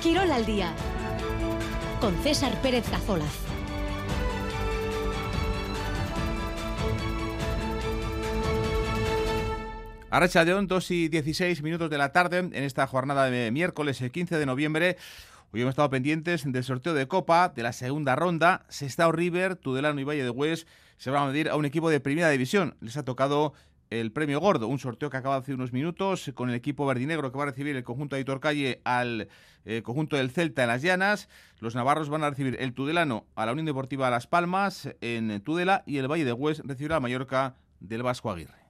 Quirol al día con César Pérez Cazolaz. Arracha de 2 y 16 minutos de la tarde en esta jornada de miércoles, el 15 de noviembre. Hoy hemos estado pendientes del sorteo de Copa de la segunda ronda. Sestao River, Tudelano y Valle de Hues se van a medir a un equipo de primera división. Les ha tocado el premio gordo, un sorteo que acaba hace unos minutos con el equipo verdinegro que va a recibir el conjunto de Aitor Calle al eh, conjunto del Celta en las Llanas. Los navarros van a recibir el Tudelano a la Unión Deportiva Las Palmas en Tudela y el Valle de Hues recibirá a Mallorca del Vasco Aguirre.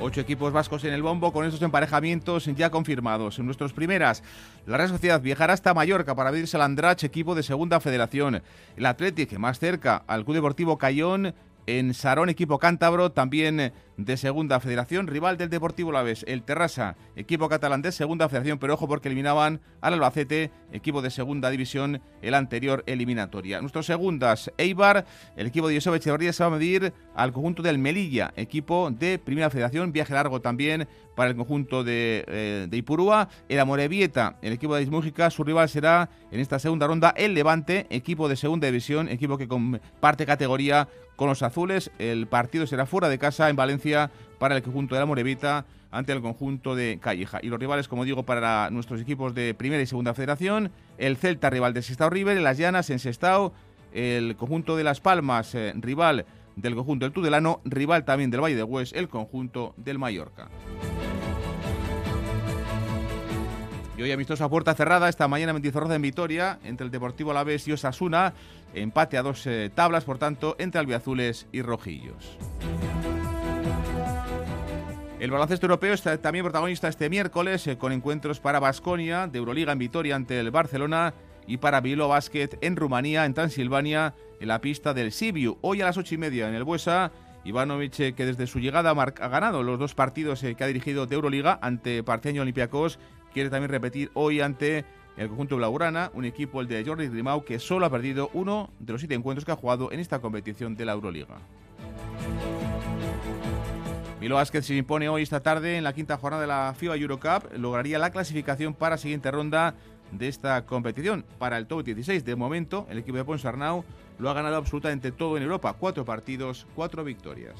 Ocho equipos vascos en el bombo con esos emparejamientos ya confirmados. En nuestras primeras, la Real Sociedad viajará hasta Mallorca para medirse al Andrach, equipo de Segunda Federación. El Athletic más cerca al Club Deportivo Cayón en Sarón, equipo cántabro, también de Segunda Federación, rival del Deportivo Laves, el Terrassa, equipo catalán de Segunda Federación, pero ojo porque eliminaban al Albacete, equipo de Segunda División, el anterior eliminatoria. Nuestros segundas, Eibar, el equipo de Josep Echeverría se va a medir al conjunto del Melilla, equipo de Primera Federación, viaje largo también para el conjunto de, eh, de Ipurúa, el Amorebieta, el equipo de Ismújica, su rival será en esta segunda ronda el Levante, equipo de Segunda División, equipo que comparte categoría con los azules. El partido será fuera de casa en Valencia para el conjunto de la Morevita ante el conjunto de Calleja. Y los rivales, como digo, para nuestros equipos de primera y segunda federación, el Celta rival de Sestao River, Las Llanas en Sestao, el conjunto de Las Palmas eh, rival del conjunto del Tudelano, rival también del Valle de Hues, el conjunto del Mallorca. Y hoy amistosa puerta cerrada esta mañana en Mendizorroza en Vitoria entre el Deportivo Alavés y Osasuna. Empate a dos eh, tablas, por tanto, entre albiazules y rojillos. El baloncesto europeo está también protagonista este miércoles eh, con encuentros para Basconia de Euroliga en Vitoria ante el Barcelona y para Bilbao Basket en Rumanía, en Transilvania, en la pista del Sibiu. Hoy a las ocho y media en el Buesa. Ivanovic, eh, que desde su llegada ha ganado los dos partidos que ha dirigido de Euroliga ante Parteño Olympiacos quiere también repetir hoy ante el conjunto blaugrana, un equipo, el de Jordi Grimau, que solo ha perdido uno de los siete encuentros que ha jugado en esta competición de la Euroliga. Milo Vázquez se impone hoy esta tarde en la quinta jornada de la FIBA Eurocup, lograría la clasificación para la siguiente ronda de esta competición para el top 16. De momento, el equipo de Ponsarnau lo ha ganado absolutamente todo en Europa, cuatro partidos, cuatro victorias.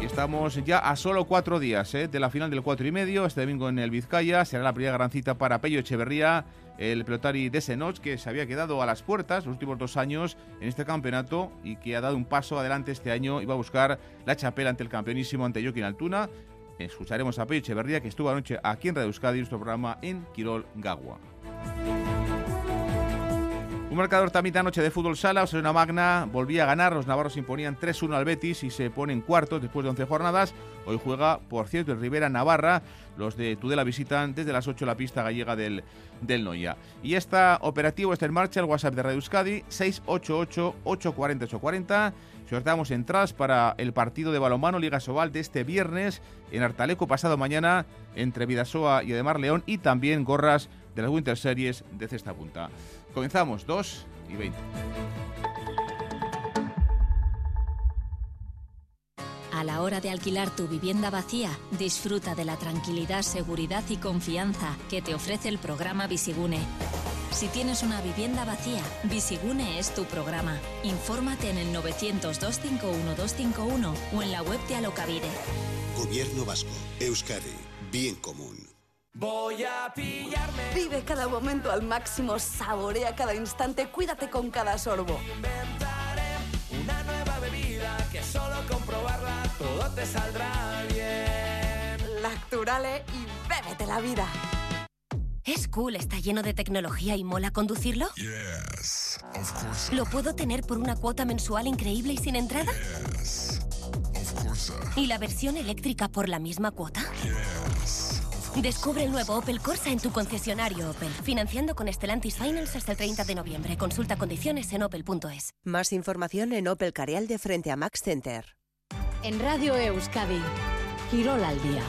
Estamos ya a solo cuatro días ¿eh? de la final del cuatro y medio. Este domingo en el Vizcaya será la primera gran cita para Pello Echeverría, el pelotari de Senoch, que se había quedado a las puertas los últimos dos años en este campeonato y que ha dado un paso adelante este año y va a buscar la chapela ante el campeonísimo ante Joaquín Altuna. Escucharemos a Pello Echeverría, que estuvo anoche aquí en Radio Euskadi, nuestro programa en Quirol Gagua. Un marcador también de anoche de fútbol sala, Osasuna Magna volvía a ganar, los navarros imponían 3-1 al Betis y se ponen cuartos después de 11 jornadas. Hoy juega, por cierto, el Rivera Navarra, los de Tudela visitan desde las 8 la pista gallega del, del Noia. Y está operativo, está en marcha el WhatsApp de Radio Euskadi, 688-840-840. Sorteamos entradas para el partido de balonmano Liga Sobal de este viernes en Artaleco pasado mañana entre Vidasoa y Edemar León y también gorras de las Winter Series de cesta punta. Comenzamos, 2 y 20. A la hora de alquilar tu vivienda vacía, disfruta de la tranquilidad, seguridad y confianza que te ofrece el programa Visigune. Si tienes una vivienda vacía, Visigune es tu programa. Infórmate en el 900-251-251 o en la web de Alocavide. Gobierno Vasco, Euskadi, Bien Común. Voy a pillarme. Vive cada momento al máximo, saborea cada instante, cuídate con cada sorbo. Inventaré una nueva bebida que solo comprobarla todo te saldrá bien. Lacturale y bébete la vida. ¿Es cool? ¿Está lleno de tecnología y mola conducirlo? Yes, of course. ¿Lo puedo tener por una cuota mensual increíble y sin entrada? Yes, of course. ¿Y la versión eléctrica por la misma cuota? Yes. Descubre el nuevo Opel Corsa en tu concesionario Opel. Financiando con Stellantis Finance hasta el 30 de noviembre. Consulta condiciones en opel.es. Más información en Opel Carial de frente a Max Center. En Radio Euskadi, Quirol al día.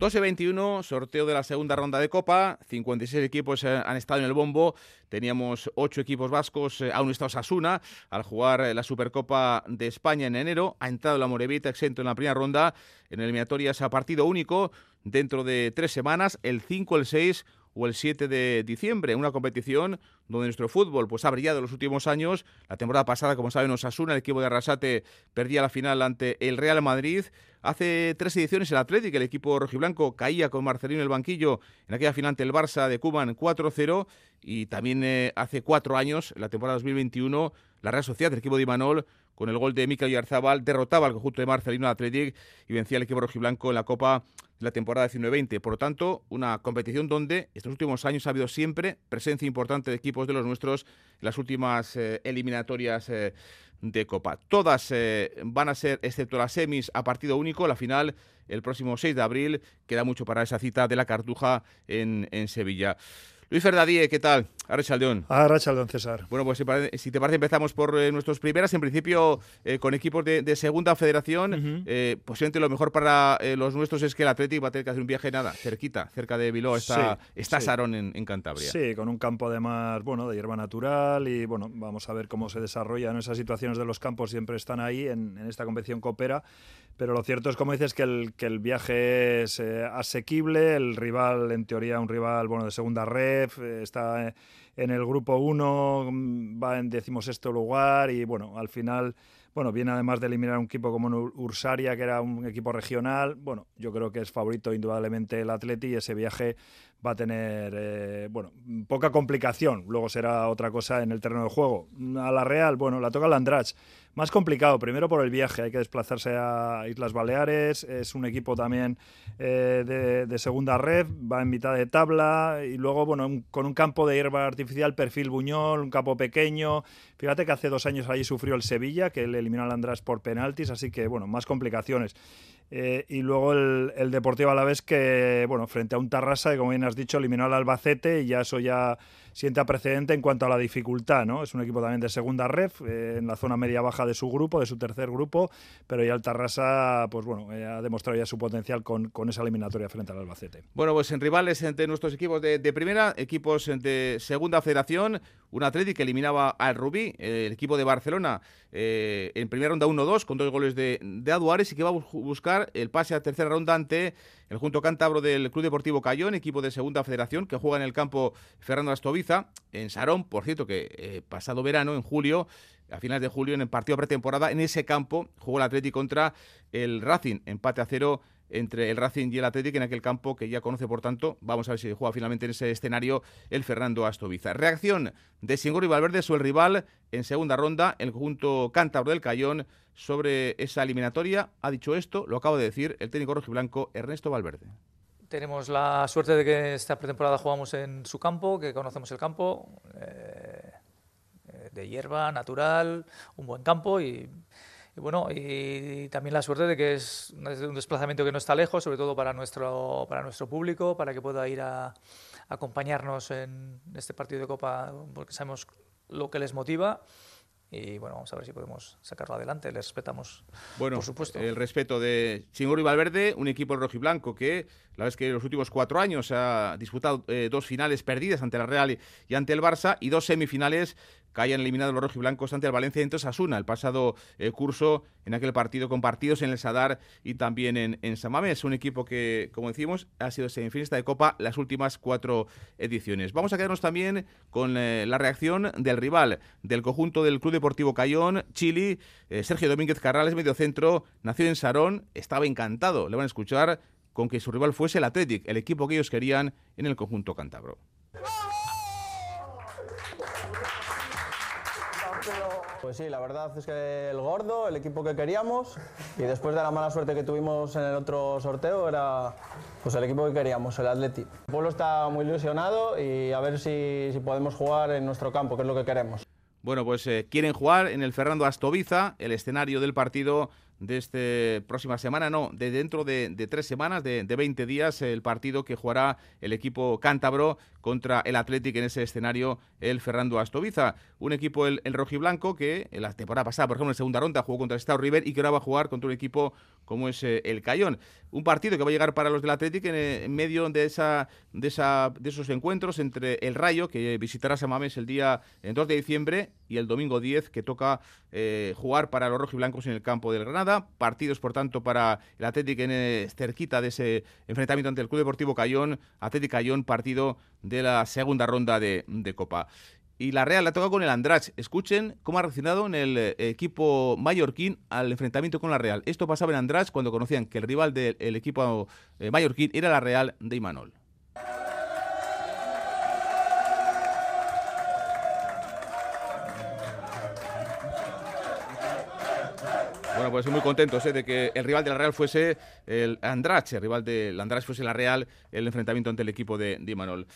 12-21, sorteo de la segunda ronda de Copa. 56 equipos eh, han estado en el bombo. Teníamos 8 equipos vascos, eh, aún está Osasuna, al jugar eh, la Supercopa de España en enero. Ha entrado la Morevita exento en la primera ronda. En eliminatorias a partido único dentro de tres semanas, el 5, el 6 o el 7 de diciembre, una competición donde nuestro fútbol pues, ha brillado en los últimos años. La temporada pasada, como saben, Osasuna, el equipo de Arrasate, perdía la final ante el Real Madrid. Hace tres ediciones el Atlético, el equipo rojiblanco, caía con Marcelino en el banquillo en aquella final ante el Barça de Cuban 4-0. Y también eh, hace cuatro años, la temporada 2021, la Real Sociedad, el equipo de Imanol, con el gol de Mikel Yarzabal, derrotaba al conjunto de Marcelino Athletic y vencía al equipo rojiblanco en la Copa de la temporada 19-20. Por lo tanto, una competición donde estos últimos años ha habido siempre presencia importante de equipos de los nuestros en las últimas eh, eliminatorias eh, de Copa. Todas eh, van a ser, excepto las semis, a partido único. La final el próximo 6 de abril. Queda mucho para esa cita de la Cartuja en Sevilla. Luis Ferdadie, ¿qué tal? Arrachaldeón. Arrachaldeón, César. Bueno, pues si, te parece empezamos por eh, nuestros primeras. En principio, eh, con equipos de, de segunda federación, eh, posiblemente lo mejor para eh, los nuestros es que el Atlético va a tener que hacer un viaje, nada, cerquita, cerca de Bilbao. Está, Sí, está sí. Sarón en, en Cantabria. Sí, con un campo además, bueno, de hierba natural y bueno, vamos a ver cómo se desarrollan esas situaciones de los campos, siempre están ahí en, en esta competición coopera, pero lo cierto es, como dices, que el, que el viaje es eh, asequible, el rival, en teoría, un rival, bueno, de segunda ref, eh, está en el grupo 1, mm, va en decimosexto lugar y bueno, al final... Bueno, viene además de eliminar un equipo como Ur- Ursaria, que era un equipo regional. Bueno, yo creo que es favorito indudablemente el Atleti y ese viaje va a tener, eh, bueno, poca complicación. Luego será otra cosa en el terreno de juego. A la Real, bueno, la toca el Andrach. Más complicado, primero por el viaje, hay que desplazarse a Islas Baleares, es un equipo también eh, de, segunda red, va en mitad de tabla y luego, bueno, con un campo de hierba artificial, perfil Buñol, un campo pequeño. Fíjate que hace dos años allí sufrió el Sevilla, que le eliminó al András por penaltis, así que, bueno, más complicaciones. Eh, y luego el, el Deportivo Alavés que, bueno, frente a un Tarrasa que, como bien has dicho, eliminó al Albacete y ya eso ya sienta precedente en cuanto a la dificultad, ¿no? Es un equipo también de segunda ref, eh, en la zona media-baja de su grupo, de su tercer grupo, pero ya el Tarrasa, pues bueno, eh, ha demostrado ya su potencial con, con esa eliminatoria frente al Albacete. Bueno, pues en rivales entre nuestros equipos de, primera, equipos de segunda federación, un Atlético que eliminaba al Rubí, el equipo de Barcelona, eh, en primera ronda 1-2 con dos goles de, de Aduares y que va a bus- buscar el pase a tercera ronda ante el junto cántabro del Club Deportivo Cayón, equipo de segunda federación, que juega en el campo Fernando Astoviza, en Sarón, por cierto, que eh, pasado verano, en julio, a finales de julio, en el partido pretemporada, en ese campo jugó el Atlético contra el Racing, empate a cero entre el Racing y el Atlético en aquel campo que ya conoce, por tanto, vamos a ver si juega finalmente en ese escenario el Fernando Astoviza. Reacción de Singor y Valverde sobre el rival en segunda ronda, el conjunto cántabro del Cayón sobre esa eliminatoria. Ha dicho esto, lo acabo de decir, el técnico rojiblanco Ernesto Valverde. Tenemos la suerte de que esta pretemporada jugamos en su campo, que conocemos el campo, eh, eh, de hierba, natural, un buen campo y, bueno, y también la suerte de que es un desplazamiento que no está lejos, sobre todo para nuestro, para nuestro público, para que pueda ir a acompañarnos en este partido de Copa, porque sabemos lo que les motiva. Y bueno, vamos a ver si podemos sacarlo adelante. Les respetamos, Bueno, por supuesto. el respeto de y Valverde, un equipo rojiblanco que la es que en los últimos cuatro años ha disputado eh, dos finales perdidas ante la Real y ante el Barça y dos semifinales que hayan eliminado los rojiblancos ante el Valencia y ante Osasuna el pasado eh, curso en aquel partido con partidos en el Sadar y también en, en San Mamés. Un equipo que, como decimos, ha sido semifinalista de Copa las últimas cuatro ediciones. Vamos a quedarnos también con eh, la reacción del rival del conjunto del Club Deportivo Cayón, Chile. Eh, Sergio Domínguez Carrales, mediocentro, nació en Sarón, estaba encantado. Le van a escuchar con que su rival fuese el Athletic, el equipo que ellos querían en el conjunto cántabro. Pues sí, la verdad es que el gordo, el equipo que queríamos, y después de la mala suerte que tuvimos en el otro sorteo, era pues el equipo que queríamos, el Atleti. El pueblo está muy ilusionado y a ver si, podemos jugar en nuestro campo, que es lo que queremos. Bueno, pues eh, quieren jugar en el Fernando Astoviza, el escenario del partido de esta próxima semana, no, de dentro de, tres semanas, de, de, 20 días, el partido que jugará el equipo cántabro contra el Athletic en ese escenario, el Ferrando Astoviza. Un equipo, el, el rojiblanco, que en la temporada pasada, por ejemplo, en segunda ronda jugó contra el Estado River y que ahora va a jugar contra un equipo como es eh, el Cayón. Un partido que va a llegar para los del Athletic en, eh, en, medio de, esa, de, esa, de esos encuentros entre el Rayo, que visitará Samames el día 2 de diciembre, y el domingo 10, que toca eh, jugar para los rojiblancos en el campo del Granada. Partidos, por tanto, para el Atlético en eh, cerquita de ese enfrentamiento ante el Club Deportivo Cayón. Atlético Cayón, partido de la segunda ronda de, Copa. Y la Real la toca con el Andrach. Escuchen cómo ha reaccionado en el eh, equipo mallorquín al enfrentamiento con la Real. Esto pasaba en Andrach cuando conocían que el rival del equipo mallorquín era la Real de Imanol. Bueno, pues muy contentos ¿eh? de que el rival de la Real fuese el Andrache, el rival del Andrache fuese la Real, el enfrentamiento ante el equipo de, Di Imanol.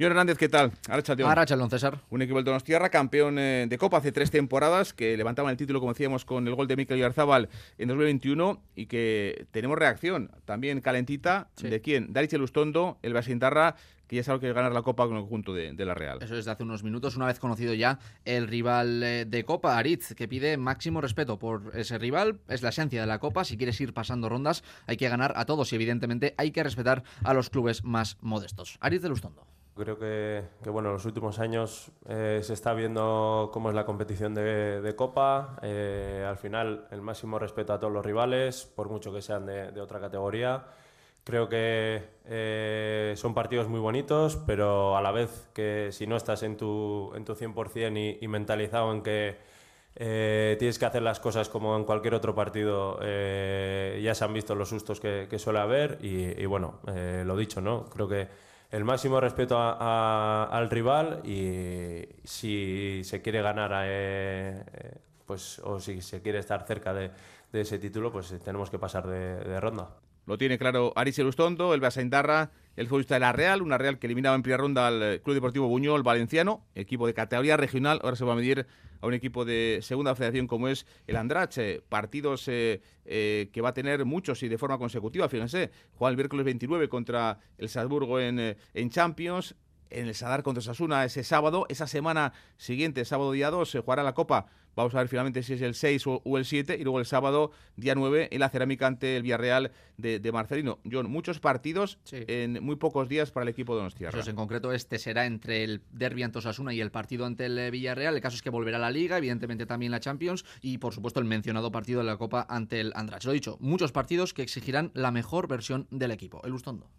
John Hernández, ¿qué tal? Arrachalón, César. Un equipo del Donostierra, campeón eh, de Copa hace tres temporadas, que levantaban el título, como decíamos, con el gol de Mikel Yarzábal en 2021 y que tenemos reacción también calentita. ¿De quién? Daríche Lustondo, el Basintarra, que sabe que ganar la Copa con el conjunto de, la Real. Eso es de hace unos minutos, una vez conocido ya el rival eh, de Copa, Aritz, que pide máximo respeto por ese rival. Es la esencia de la Copa. Si quieres ir pasando rondas, hay que ganar a todos y, evidentemente, hay que respetar a los clubes más modestos. Aritz de Lustondo. Creo que, bueno, en los últimos años eh, se está viendo cómo es la competición de, Copa. Eh, al final, el máximo respeto a todos los rivales, por mucho que sean de otra categoría. Creo que eh, son partidos muy bonitos, pero a la vez que si no estás en tu, en tu 100% y, y mentalizado en que eh, tienes que hacer las cosas como en cualquier otro partido, eh, ya se han visto los sustos que, suele haber y, bueno, lo dicho, ¿no? Creo que el máximo respeto al rival y si se quiere ganar pues, o si se quiere estar cerca de, ese título, pues tenemos que pasar de ronda. Lo tiene claro Aris Elustondo, el Basaindarra, el futbolista de la Real, una Real que eliminaba en primera ronda al eh, Club Deportivo Buñol Valenciano, equipo de categoría regional, ahora se va a medir a un equipo de segunda federación como es el Andrache, partidos eh, eh, que va a tener muchos y de forma consecutiva, fíjense, juega el miércoles 29 contra el Salzburgo en, en Champions, en el Sadar contra Sasuna ese sábado, esa semana siguiente, sábado día 2, se jugará la Copa Vamos a ver finalmente si es el 6 o, el 7 y luego el sábado, día 9, en la cerámica ante el Villarreal de, Marcelino. John, muchos partidos en muy pocos días para el equipo de Donostia. en concreto este será entre el derbi ante Osasuna y el partido ante el Villarreal. El caso es que volverá a la Liga, evidentemente también la Champions y por supuesto el mencionado partido de la Copa ante el Andrach. Lo dicho, muchos partidos que exigirán la mejor versión del equipo. El Lustondo.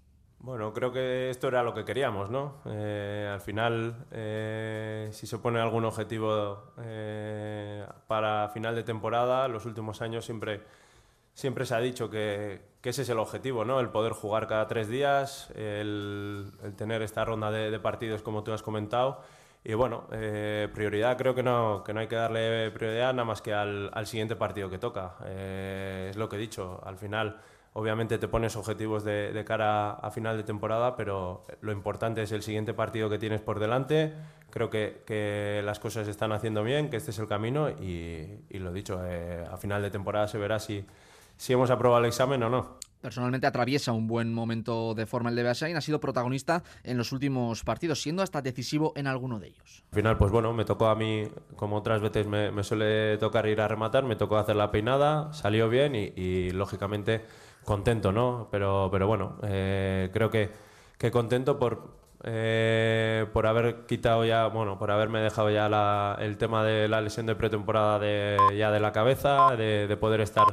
Bueno, creo que esto era lo que queríamos, ¿no? Eh, al final, eh, si se pone algún objetivo eh, para final de temporada, los últimos años siempre, siempre se ha dicho que, ese es el objetivo, ¿no? El poder jugar cada tres días, el, tener esta ronda de, partidos como tú has comentado. Y bueno, prioridad creo que no, que no hay que darle prioridad nada más que al, al siguiente partido que toca. es lo que he dicho, al final Obviamente te pones objetivos de, cara a final de temporada, pero lo importante es el siguiente partido que tienes por delante. Creo que, las cosas se están haciendo bien, que este es el camino y, lo dicho, eh, a final de temporada se verá si, si hemos aprobado el examen o no. Personalmente atraviesa un buen momento de forma el de Beasain, ha sido protagonista en los últimos partidos, siendo hasta decisivo en alguno de ellos. Al final, pues bueno, me tocó a mí, como otras veces me, me suele tocar ir a rematar, me tocó hacer la peinada, salió bien y lógicamente contento, ¿no? Pero, pero bueno, eh, creo que, que, contento por, eh, por haber quitado ya, bueno, por haberme dejado ya la, el tema de la lesión de pretemporada de, ya de la cabeza, de, de poder estar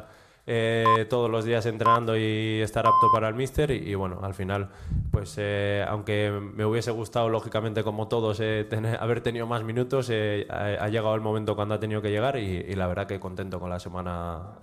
eh, todos los días entrenando y estar apto para el míster y, bueno, al final, pues eh, aunque me hubiese gustado lógicamente como todos eh, haber tenido más minutos, ha, llegado el momento cuando ha tenido que llegar y, la verdad que contento con la semana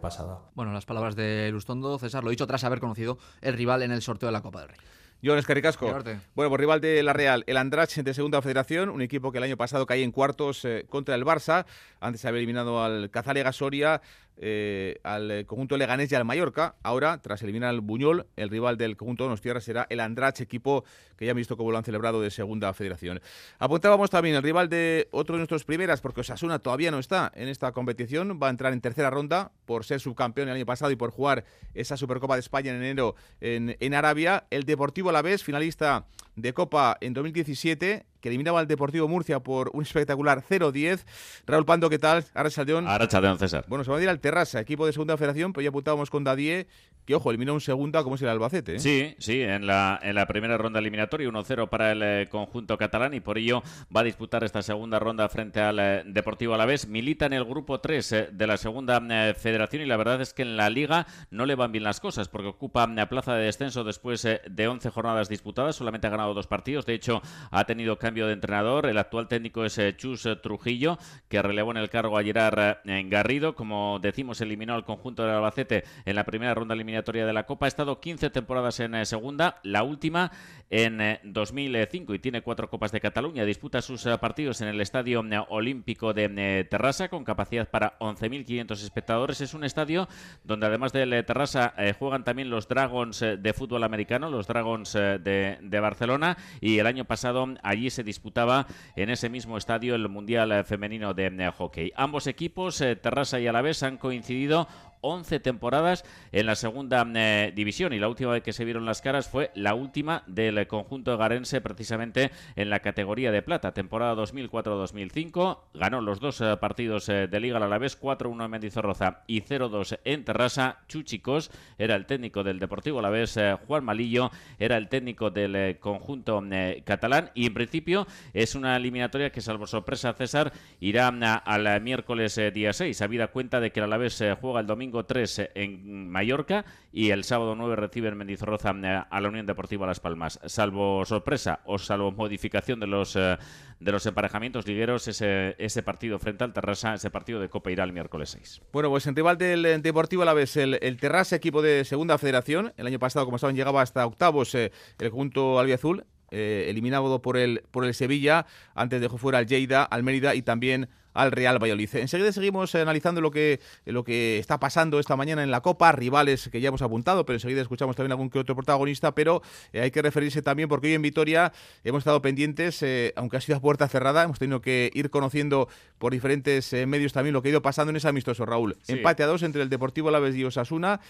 pasada. Bueno, las palabras de Lustondo, César, lo he dicho tras haber conocido el rival en el sorteo de la Copa del Rey. Jones Caricasco. Bueno, por rival de la Real, el Andrach de Segunda Federación, un equipo que el año pasado caía en cuartos contra el Barça, antes de haber eliminado al Cazalega Soria eh, al conjunto leganés y al Mallorca. Ahora, tras eliminar al Buñol, el rival del conjunto de Tierra será el Andrach, equipo que ya han visto cómo lo han celebrado de segunda federación. Apuntábamos también el rival de otro de nuestros primeras, porque Osasuna todavía no está en esta competición, va a entrar en tercera ronda por ser subcampeón el año pasado y por jugar esa Supercopa de España en enero en, en Arabia. El Deportivo Alavés, finalista de Copa en 2017, que eliminaba al Deportivo Murcia por un espectacular 0-10. Raúl Pando, ¿qué tal? Arrachaldeón. Arrachaldeón, César. Bueno, se va a ir al Terrassa, equipo de segunda federación, pero ya apuntábamos con Dadie, que ojo, eliminó un segunda, como es el Albacete. ¿eh? Sí, sí, en la, en la primera ronda eliminatoria, 1-0 para el eh, conjunto catalán y por ello va a disputar esta segunda ronda frente al eh, Deportivo Alavés. Milita en el grupo 3 de la segunda federación y la verdad es que en la liga no le van bien las cosas porque ocupa la plaza de descenso después de 11 jornadas disputadas, solamente ha ganado dos partidos, de hecho ha tenido cambio de entrenador, el actual técnico es Chus Trujillo, que relevó en el cargo a Gerard Garrido, como decimos eliminó al conjunto del Albacete en la primera ronda eliminatoria de la Copa, ha estado 15 temporadas en segunda, la última en 2005 y tiene cuatro Copas de Cataluña. Disputa sus partidos en el Estadio Olímpico de Terrassa con capacidad para 11.500 espectadores. Es un estadio donde además del Terrassa juegan también los Dragons de fútbol americano, los Dragons de, de, Barcelona y el año pasado allí se disputaba en ese mismo estadio el Mundial Femenino de Hockey. Ambos equipos, Terrassa y Alavés, han coincidido 11 temporadas en la segunda eh, división. Y la última vez que se vieron las caras fue la última del conjunto garense precisamente en la categoría de plata, temporada 2004-2005, ganó los dos eh, partidos eh, de liga a la vez, 4-1 en Mendizorroza y 0-2 en Terrassa, Chuchicos era el técnico del Deportivo a la vez, Juan Malillo era el técnico del conjunto catalán. Y en principio es una eliminatoria que salvo sorpresa César irá al miércoles día 6, habida cuenta de que el Alavés juega el domingo 3 en Mallorca y el sábado 9 recibe en Mendizorroza eh, a la Unión Deportiva Las Palmas. Salvo sorpresa o salvo modificación de los eh, de los emparejamientos ligueros, ese, ese partido frente al Terrassa, ese partido de Copa irá el miércoles 6. Bueno, pues en rival del eh, Deportivo a la vez, el, el Terrassa, equipo de segunda federación, el año pasado, como saben, llegaba hasta octavos el conjunto albiazul, eh, eliminado por el, por el Sevilla, antes dejó fuera al Lleida, al Mérida y también al Real Valladolid. Enseguida seguimos analizando lo que, lo que está pasando esta mañana en la Copa, rivales que ya hemos apuntado, pero enseguida escuchamos también algún que otro protagonista, pero eh, hay que referirse también porque hoy en Vitoria hemos estado pendientes, eh, aunque ha sido a puerta cerrada, hemos tenido que ir conociendo por diferentes eh, medios también lo que ha ido pasando en ese amistoso, Raúl. Empate a dos entre el Deportivo Laves y Osasuna,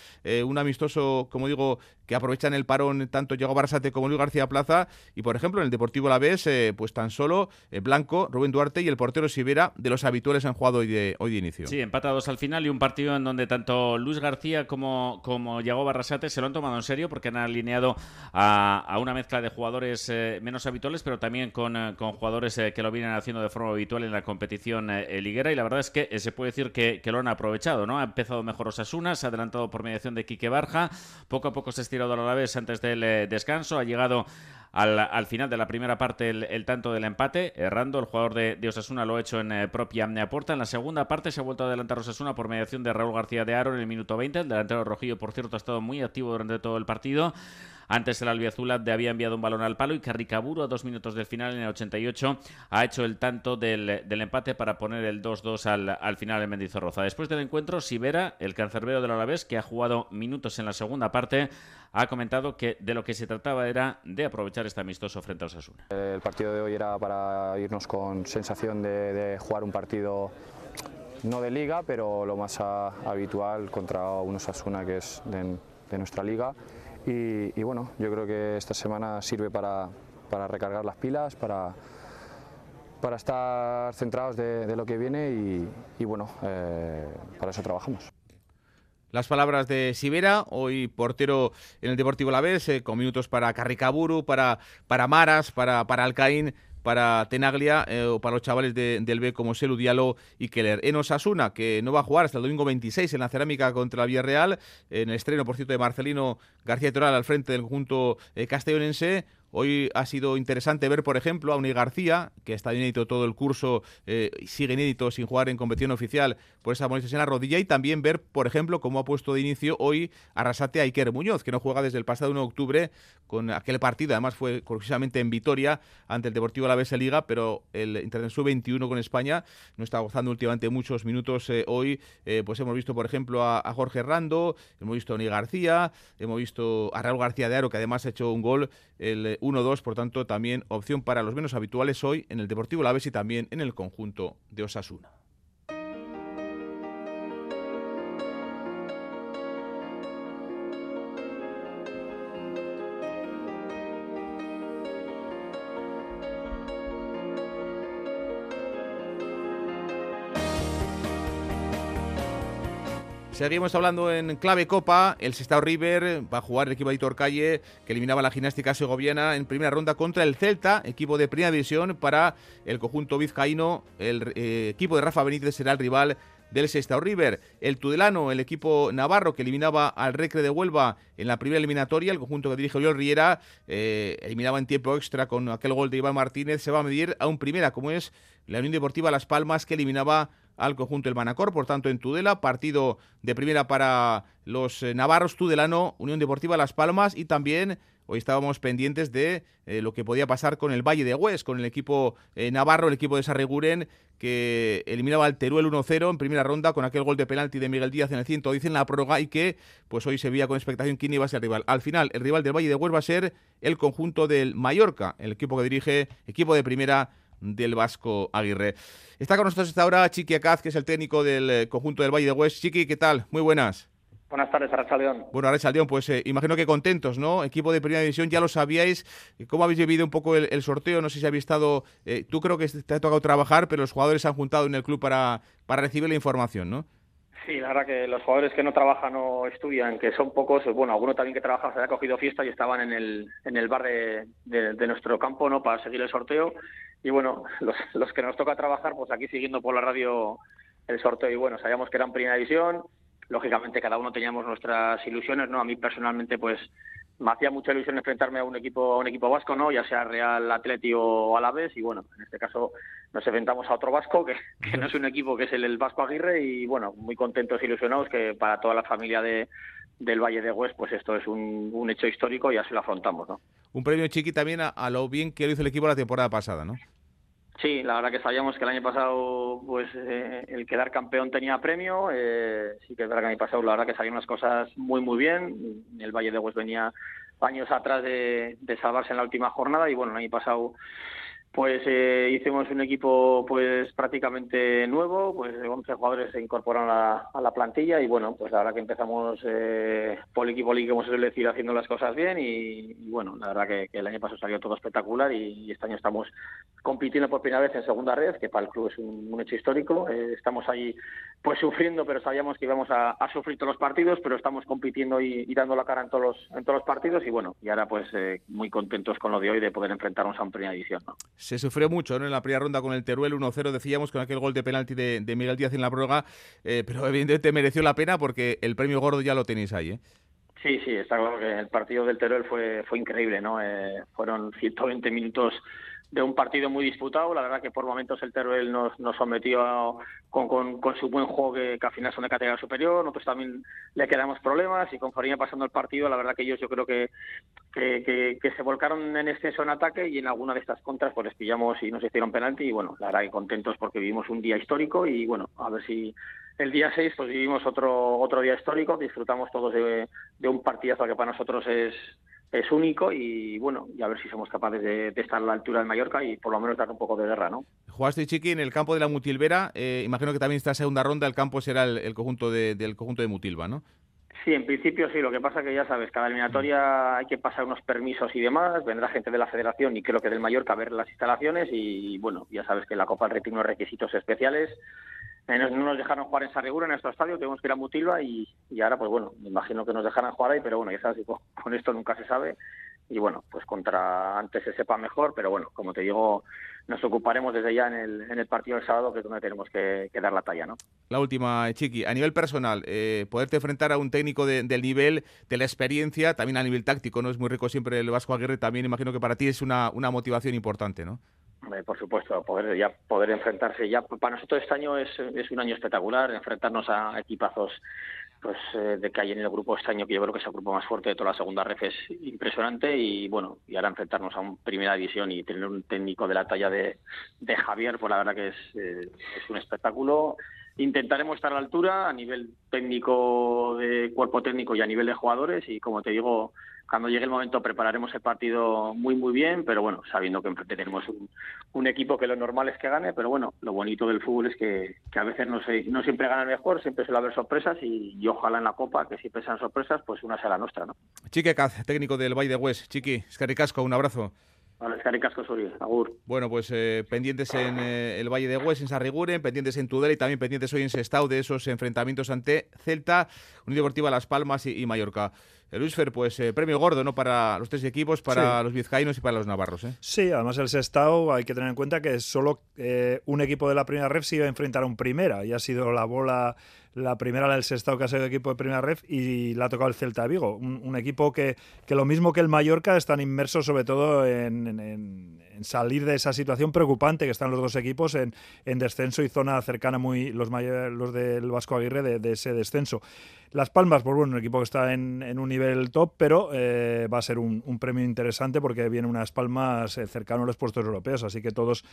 un amistoso, como digo, que aprovechan el parón tanto Diego Barrasate como Luis García Plaza, y por ejemplo en el Deportivo Laves, pues tan solo Blanco, Rubén Duarte y el portero Sivera de los habituales han jugado hoy de, hoy inicio. Sí, empatados al final y un partido en donde tanto Luis García como, como Yago Barrasate se lo han tomado en serio porque han alineado a, una mezcla de jugadores eh, menos habituales, pero también con, eh, con jugadores eh, que lo vienen haciendo de forma habitual en la competición liguera y la verdad es que se puede decir que, que, lo han aprovechado, ¿no? Ha empezado mejor Osasuna, se ha adelantado por mediación de Quique Barja, poco a poco se ha estirado a la vez antes del descanso, ha llegado al, final de la primera parte el, tanto del empate, errando. El jugador de, Osasuna lo ha hecho en eh, propia puerta. En la segunda parte se ha vuelto a adelantar Osasuna por mediación de Raúl García de Aro en el minuto 20. El delantero rojillo, por cierto, ha estado muy activo durante todo el partido. Antes el albiazul le había enviado un balón al palo y Carricaburo a dos minutos del final en el 88 ha hecho el tanto del, empate para poner el 2-2 al, al, final en Mendizorroza. Después del encuentro, Sibera, el cancerbero del Alavés, que ha jugado minutos en la segunda parte, ha comentado que de lo que se trataba era de aprovechar este amistoso frente a Osasuna. El partido de hoy era para irnos con sensación de, jugar un partido no de liga, pero lo más habitual contra un Osasuna que es de nuestra liga y, bueno, yo creo que esta semana sirve para, para recargar las pilas, para, para estar centrados de, lo que viene y, bueno, eh, para eso trabajamos. Las palabras de Sibera, hoy portero en el Deportivo La Vez, eh, con minutos para Carricaburu, para, para Maras, para, para Alcaín para Tenaglia eh, o para los chavales del B como Selu Diallo y Keller. En Osasuna, que no va a jugar hasta el domingo 26 en la cerámica contra la Villarreal, en el estreno, por cierto, de Marcelino García Toral al frente del conjunto eh, castellonense, Hoy ha sido interesante ver, por ejemplo, a Uni García, que está inédito todo el curso, eh, sigue inédito sin jugar en competición oficial por esa molestia en la rodilla, y también ver, por ejemplo, cómo ha puesto de inicio hoy Arrasate a Iker Muñoz, que no juega desde el pasado 1 de octubre con aquel partido, además fue curiosamente en Vitoria ante el Deportivo Alavés Liga, pero el Internet Sub-21 con España no está gozando últimamente muchos minutos eh, hoy. Eh, pues hemos visto, por ejemplo, a, a, Jorge Rando, hemos visto a Uni García, hemos visto a Raúl García de Aro, que además ha hecho un gol, el 1-2, por tanto, también opción para los menos habituales hoy en el Deportivo Laves y también en el conjunto de Osasuna. Seguimos hablando en clave Copa. El Sestao River va a jugar el equipo de Hitor Calle, que eliminaba la gimnástica segoviana en primera ronda contra el Celta, equipo de primera división para el conjunto vizcaíno. El eh, equipo de Rafa Benítez será el rival del Sestao River. El Tudelano, el equipo navarro que eliminaba al Recre de Huelva en la primera eliminatoria, el conjunto que dirige Oriol Riera, eh, eliminaba en tiempo extra con aquel gol de Iván Martínez, se va a medir a un primera, como es la Unión Deportiva Las Palmas, que eliminaba al conjunto del Manacor, por tanto en Tudela, partido de primera para los eh, navarros, Tudelano, Unión Deportiva Las Palmas. Y también hoy estábamos pendientes de eh, lo que podía pasar con el Valle de Hues, con el equipo eh, navarro, el equipo de Sarreguren, que eliminaba al Teruel 1-0 en primera ronda con aquel gol de penalti de Miguel Díaz en el 110 en la prórroga y que pues hoy se veía con expectación quién iba a ser el rival. Al final, el rival del Valle de Hues va a ser el conjunto del Mallorca, el equipo que dirige, equipo de primera del Vasco Aguirre. Está con nosotros esta hora Chiqui Acaz, que es el técnico del eh, conjunto del Valle de Hues. Chiqui, ¿qué tal? Muy buenas. Buenas tardes, Arrachaldeón. Bueno, Arrachaldeón, pues eh, imagino que contentos, ¿no? Equipo de Primera División, ya lo sabíais. ¿Cómo habéis vivido un poco el, sorteo? No sé si habéis estado... Eh, tú creo que te ha tocado trabajar, pero los jugadores se han juntado en el club para, para recibir la información, ¿no? Sí, la verdad que los jugadores que no trabajan o estudian, que son pocos, bueno, alguno también que trabaja se había cogido fiesta y estaban en el, en el bar de, de nuestro campo, ¿no? Para seguir el sorteo y bueno, los, los que nos toca trabajar, pues aquí siguiendo por la radio el sorteo y bueno, sabíamos que era primera división, lógicamente cada uno teníamos nuestras ilusiones, ¿no? A mí personalmente pues me hacía mucha ilusión enfrentarme a un equipo a un equipo vasco, ¿no? Ya sea Real Atleti o Alavés y bueno, en este caso nos enfrentamos a otro vasco que, que no es un equipo que es el, el Vasco Aguirre y bueno, muy contentos y ilusionados que para toda la familia de del Valle de Hues, pues esto es un, un hecho histórico y así lo afrontamos, ¿no? Un premio chiqui también a, lo bien que lo hizo el equipo la temporada pasada, ¿no? Sí, la verdad que sabíamos que el año pasado pues eh, el quedar campeón tenía premio. Eh, sí que es verdad que el año pasado la verdad que salieron las cosas muy muy bien. El Valle de Hues venía años atrás de, de salvarse en la última jornada y bueno, el año pasado pues eh, hicimos un equipo pues prácticamente nuevo, pues 11 jugadores se incorporaron a, la plantilla y bueno, pues la verdad que empezamos eh, poli poli, como se suele haciendo las cosas bien y, bueno, la verdad que, el año pasado salió todo espectacular y, este año estamos compitiendo por primera vez en segunda red, que para el club es un, hecho histórico. Eh, estamos ahí pues sufriendo, pero sabíamos que íbamos a, sufrir todos los partidos, pero estamos compitiendo y, dando la cara en todos los, en todos los partidos y bueno, y ahora pues eh, muy contentos con lo de hoy de poder enfrentarnos a una primera edición. ¿no? Se sufrió mucho ¿no? en la primera ronda con el Teruel 1-0, decíamos, con aquel gol de penalti de, Miguel Díaz en la prórroga, eh, pero evidentemente mereció la pena porque el premio gordo ya lo tenéis ahí. ¿eh? Sí, sí, está claro que el partido del Teruel fue, fue increíble, ¿no? fueron 120 minutos de un partido muy disputado. La verdad que por momentos el Teruel nos, nos sometió con, con, su buen juego que, al final son de categoría superior. Nosotros también le quedamos problemas y conforme pasando el partido, la verdad que ellos yo creo que, que, que, se volcaron en exceso en ataque y en alguna de estas contras pues les pillamos y nos hicieron penalti y bueno, la verdad que contentos porque vivimos un día histórico y bueno, a ver si el día 6 pues vivimos otro otro día histórico, disfrutamos todos de, de un partidazo que para nosotros es es único y bueno, y a ver si somos capaces de, estar a la altura de Mallorca y por lo menos dar un poco de guerra, ¿no? Jugaste Chiqui en el campo de la Mutilvera, eh, imagino que también esta segunda ronda el campo será el, conjunto de, del conjunto de Mutilva, ¿no? Sí, en principio sí, lo que pasa que ya sabes, cada eliminatoria hay que pasar unos permisos y demás, vendrá gente de la federación y creo que del Mallorca a ver las instalaciones y bueno, ya sabes que la Copa del Rey tiene unos requisitos especiales no nos dejaron jugar en Sarrigura, en nuestro estadio, tuvimos que ir a Mutilva y, ahora, pues bueno, me imagino que nos dejarán jugar ahí, pero bueno, ya sabes, con, esto nunca se sabe. y bueno, pues contra antes se sepa mejor, pero bueno, como te digo, nos ocuparemos desde ya en el, en el partido del sábado, que es donde tenemos que, dar la talla, ¿no? La última, Chiqui, a nivel personal, eh, poderte enfrentar a un técnico del nivel, de la experiencia, también a nivel táctico, ¿no? Es muy rico siempre el Vasco Aguirre, también imagino que para ti es una, una motivación importante, ¿no? Por supuesto, poder ya poder enfrentarse. Ya para nosotros este año es, es un año espectacular, enfrentarnos a equipazos pues eh, de que hay en el grupo este año, que yo creo que es el grupo más fuerte de toda la segunda ref, es impresionante. Y bueno, y ahora enfrentarnos a un primera división y tener un técnico de la talla de, Javier, pues la verdad que es, eh, es un espectáculo. Intentaremos estar a la altura a nivel técnico de cuerpo técnico y a nivel de jugadores. Y como te digo, cuando llegue el momento prepararemos el partido muy muy bien, pero bueno, sabiendo que enfrente tenemos un, equipo que lo normal es que gane, pero bueno, lo bonito del fútbol es que, a veces no, se, no siempre gana el mejor, siempre suele haber sorpresas y, ojalá en la Copa, que siempre sean sorpresas, pues una sea la nuestra, ¿no? Chique Caz, técnico del Valle de Hues. Chiqui, Escaricasco, un abrazo. Agur. Bueno, pues eh, pendientes en eh, el Valle de Hues, en Sarriguren, pendientes en Tudela y también pendientes hoy en Sestao de esos enfrentamientos ante Celta, Unión Deportiva Las Palmas y, Mallorca. El Luisfer, pues eh, premio gordo, ¿no? Para los tres equipos, para los vizcaínos y para los navarros, ¿eh? Sí, además el Sestao hay que tener en cuenta que solo un equipo de la primera ref se iba a enfrentar a un primera y ha sido la bola la primera del Sestao que ha sido equipo de primera ref y la ha tocado el Celta de Vigo. Un, equipo que, que, lo mismo que el Mallorca están inmersos sobre todo en, salir de esa situación preocupante que están los dos equipos en, descenso y zona cercana muy los, los del Vasco Aguirre de, ese descenso. Las Palmas, pues bueno, un equipo que está en, un nivel top, pero eh, va a ser un, premio interesante porque viene unas Palmas eh, cercano a los puestos europeos, así que todos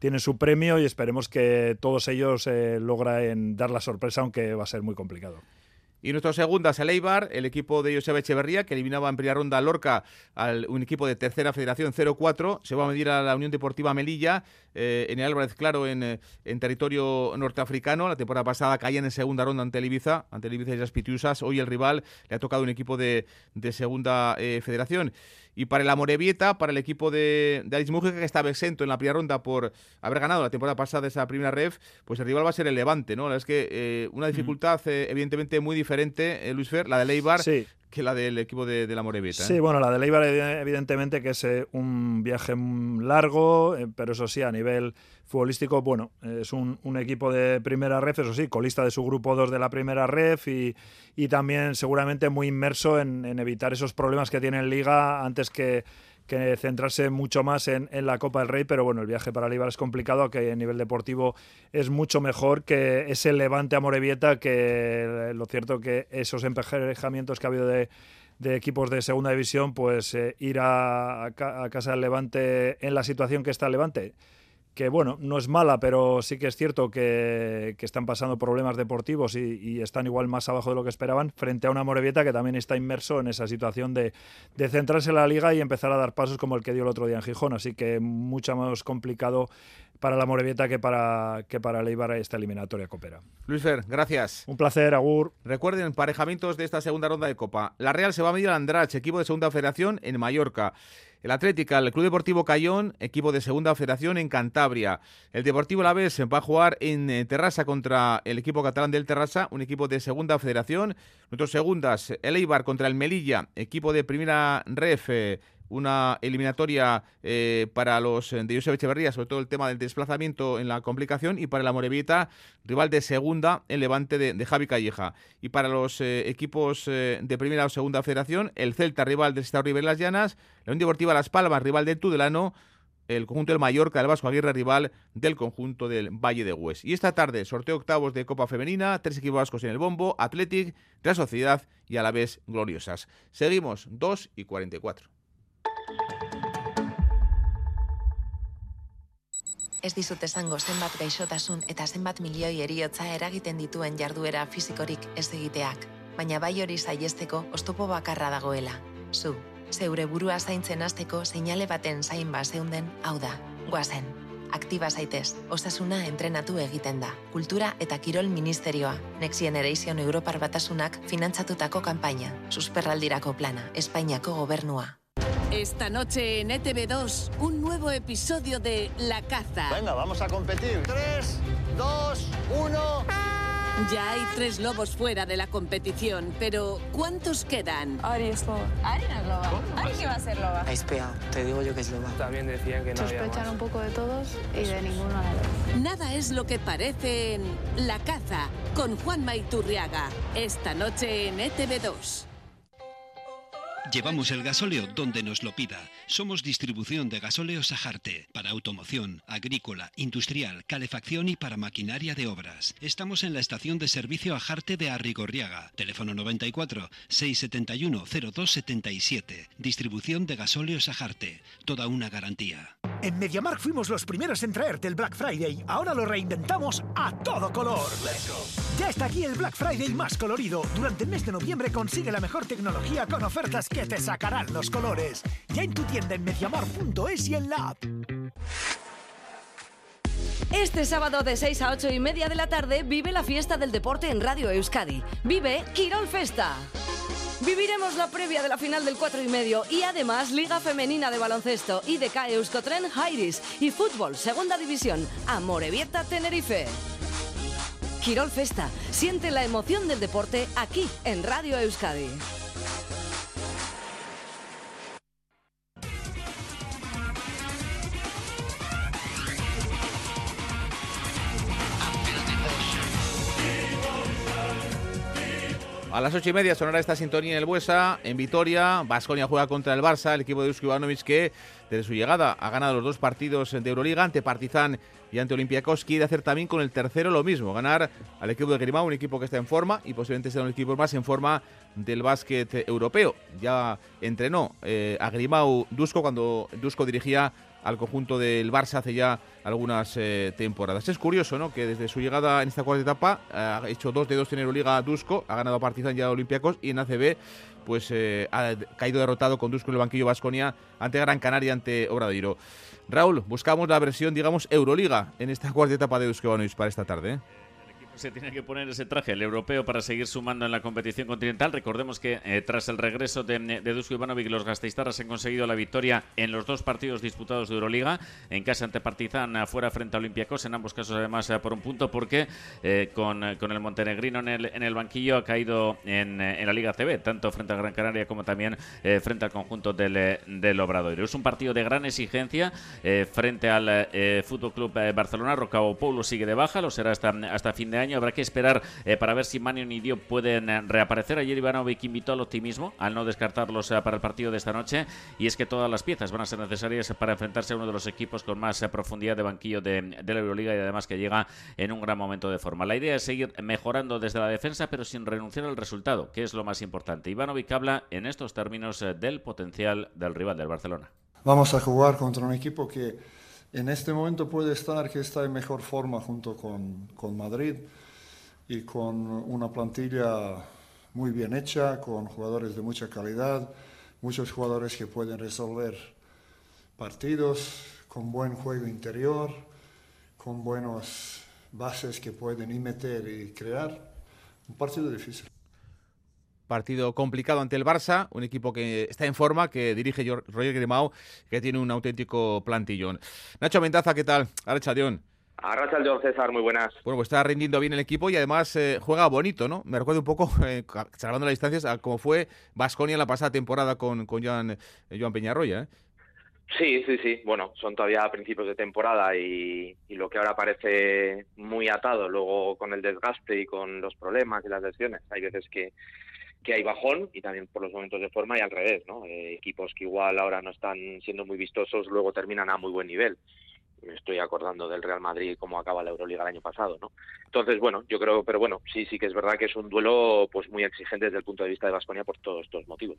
tienen su premio y esperemos que todos ellos eh, logren dar la sorpresa, aunque va a ser muy complicado. Y nuestro segunda es el Eibar, el equipo de Joseba Echeverría, que eliminaba en primera ronda a Lorca, al, un equipo de tercera federación 0-4. Se va a medir a la Unión Deportiva Melilla, eh, en el Álvarez Claro, en, en, territorio norteafricano. La temporada pasada caían en segunda ronda ante el Ibiza, ante el y las Pitiusas. Hoy el rival le ha tocado un equipo de, de segunda eh, federación. Y para el Amorebieta, para el equipo de, de Alice Mujica, que estaba exento en la primera ronda por haber ganado la temporada pasada esa primera ref, pues el rival va a ser el Levante, ¿no? Es que eh, una dificultad eh, evidentemente muy diferente, eh, Luis Fer, la de Leibar, sí que la del equipo de, la Morevieta. Sí, bueno, la de Leibar evidentemente que es un viaje largo, pero eso sí, a nivel futbolístico, bueno, es un, equipo de primera ref, eso sí, colista de su grupo 2 de la primera ref y, y también seguramente muy inmerso en, en, evitar esos problemas que tiene en Liga antes que que centrarse mucho más en, la Copa del Rey, pero bueno, el viaje para Líbar es complicado, que a nivel deportivo es mucho mejor que ese Levante a Morevieta, que lo cierto que esos emparejamientos que ha habido de, equipos de segunda división, pues eh, ir a, a, casa del Levante en la situación que está el Levante que bueno, no es mala, pero sí que es cierto que, están pasando problemas deportivos y, están igual más abajo de lo que esperaban, frente a una Morevieta que también está inmerso en esa situación de, centrarse en la liga y empezar a dar pasos como el que dio el otro día en Gijón. Así que mucho más complicado para la Morevieta que para, que para Leibar esta eliminatoria Copera. Luis Fer, gracias. Un placer, Agur. Recuerden, emparejamientos de esta segunda ronda de Copa. La Real se va a medir al Andrach, equipo de segunda federación en Mallorca. El Atlética, el Club Deportivo Cayón, equipo de segunda federación en Cantabria. El Deportivo La Vez va a jugar en eh, Terrassa contra el equipo catalán del Terrassa, un equipo de segunda federación. Nuestros segundas, el Eibar contra el Melilla, equipo de primera ref eh, una eliminatoria eh, para los eh, de Josep Echeverría, sobre todo el tema del desplazamiento en la complicación, y para la Morevieta, rival de segunda, el Levante de, Javi Calleja. Y para los equipos de primera o segunda federación, el Celta, rival del Estado River Las Llanas, la Unión Deportiva Las Palmas, rival del Tudelano, el conjunto del Mallorca, el Vasco Aguirre, rival del conjunto del Valle de Hues. Y esta tarde, sorteo octavos de Copa Femenina, tres equipos vascos en el bombo, Athletic, Real Sociedad y a la vez Gloriosas. Seguimos, 2 y 44. Ez dizut esango zenbat gaixotasun eta zenbat milioi eriotza eragiten dituen jarduera fisikorik ez egiteak, baina bai hori saiesteko oztopo bakarra dagoela. Zu, zeure burua zaintzen hasteko seinale baten zain zeunden, hau da, guazen. Aktiba zaitez, osasuna entrenatu egiten da. Kultura eta Kirol Ministerioa, Next Generation Europar Batasunak finantzatutako kanpaina, susperraldirako plana, Espainiako gobernua. Esta noche en ETV2, un nuevo episodio de La Caza. Venga, vamos a competir. 3, 2, 1. Ya hay tres lobos fuera de la competición, pero ¿cuántos quedan? Ari es loba. Ari no es loba. Ari que va a ser loba. Espiado, te digo yo que es loba. También decían que no había Sospechan un poco de todos y de ninguno a la vez. Nada es lo que parece en La Caza con Juan Maiturriaga. Esta noche en E ETV2. Llevamos el gasóleo donde nos lo pida. Somos distribución de gasóleo Sajarte para automoción, agrícola, industrial, calefacción y para maquinaria de obras. Estamos en la estación de servicio Ajarte de Arrigorriaga. Teléfono 94 671 0277. Distribución de gasóleo Sajarte. Toda una garantía. En MediaMark fuimos los primeros en traerte el Black Friday. Ahora lo reinventamos a todo color. Ya está aquí el Black Friday más colorido. Durante el mes de noviembre consigue la mejor tecnología con ofertas que te sacarán los colores. Ya en tu tienda en mediamar.es y en la app. Este sábado de 6 a 8 y media de la tarde vive la fiesta del deporte en Radio Euskadi. Vive Quirol Festa. Viviremos la previa de la final del 4 y medio y además Liga Femenina de Baloncesto, IDK Euskotren Jairis y Fútbol Segunda División, Amorebieta Tenerife. Quirol Festa, siente la emoción del deporte aquí en Radio Euskadi. A las ocho y media sonará esta sintonía en el Buesa, en Vitoria. Vasconia juega contra el Barça, el equipo de Dusko Ivanovic que desde su llegada ha ganado los dos partidos de Euroliga ante Partizan y ante Olympiacos. Quiere hacer también con el tercero lo mismo, ganar al equipo de Grimao, un equipo que está en forma y posiblemente sea un equipo más en forma del básquet europeo. Ya entrenó eh, a Grimao Dusko cuando Dusko dirigía al conjunto del Barça hace ya algunas eh, temporadas. Es curioso, ¿no? Que desde su llegada en esta cuarta etapa eh, ha hecho dos de en Euroliga a Dusko, ha ganado a Partizan y a Olympiacos y en ACB pues eh, ha caído derrotado con Dusko en el banquillo Vasconia ante Gran Canaria, ante Obradoiro. Raúl, buscamos la versión, digamos, Euroliga en esta cuarta etapa de Dusko para esta tarde. Se tiene que poner ese traje, el europeo, para seguir sumando en la competición continental. Recordemos que eh, tras el regreso de, de Dusko Ivanovic, los gasteiztarras han conseguido la victoria en los dos partidos disputados de Euroliga. En casa ante Partizan, afuera frente a Olympiacos, en ambos casos además eh, por un punto, porque eh, con, eh, con el montenegrino en el, en el banquillo ha caído en, eh, en la Liga CB, tanto frente a Gran Canaria como también eh, frente al conjunto del, eh, del Obradoiro. Es un partido de gran exigencia eh, frente al eh, Fútbol Club eh, Barcelona. Rocabo Paulo sigue de baja, lo será hasta, hasta fin de año. Habrá que esperar eh, para ver si Manion y Diop pueden eh, reaparecer. Ayer Ivanovic invitó al optimismo al no descartarlos eh, para el partido de esta noche. Y es que todas las piezas van a ser necesarias para enfrentarse a uno de los equipos con más profundidad de banquillo de, de la Euroliga y además que llega en un gran momento de forma. La idea es seguir mejorando desde la defensa, pero sin renunciar al resultado, que es lo más importante. Ivanovic habla en estos términos del potencial del rival del Barcelona. Vamos a jugar contra un equipo que en este momento puede estar, que está en mejor forma junto con, con Madrid y con una plantilla muy bien hecha, con jugadores de mucha calidad, muchos jugadores que pueden resolver partidos, con buen juego interior, con buenas bases que pueden y meter y crear. Un partido difícil. Partido complicado ante el Barça, un equipo que está en forma, que dirige Roger Grimao, que tiene un auténtico plantillón. Nacho Mentaza, ¿qué tal? Arrachadión. Arracha el John César, muy buenas. Bueno, pues está rindiendo bien el equipo y además eh, juega bonito, ¿no? Me recuerda un poco, eh, salvando las distancias, a como fue Vasconia la pasada temporada con, con Joan, eh, Joan Peñarroya, ¿eh? Sí, sí, sí. Bueno, son todavía principios de temporada y, y lo que ahora parece muy atado, luego con el desgaste y con los problemas y las lesiones, hay veces que, que hay bajón y también por los momentos de forma y al revés, ¿no? Eh, equipos que igual ahora no están siendo muy vistosos, luego terminan a muy buen nivel. Me estoy acordando del Real Madrid cómo acaba la Euroliga el año pasado, ¿no? Entonces, bueno, yo creo, pero bueno, sí, sí que es verdad que es un duelo pues muy exigente desde el punto de vista de Vasconia por todos estos motivos.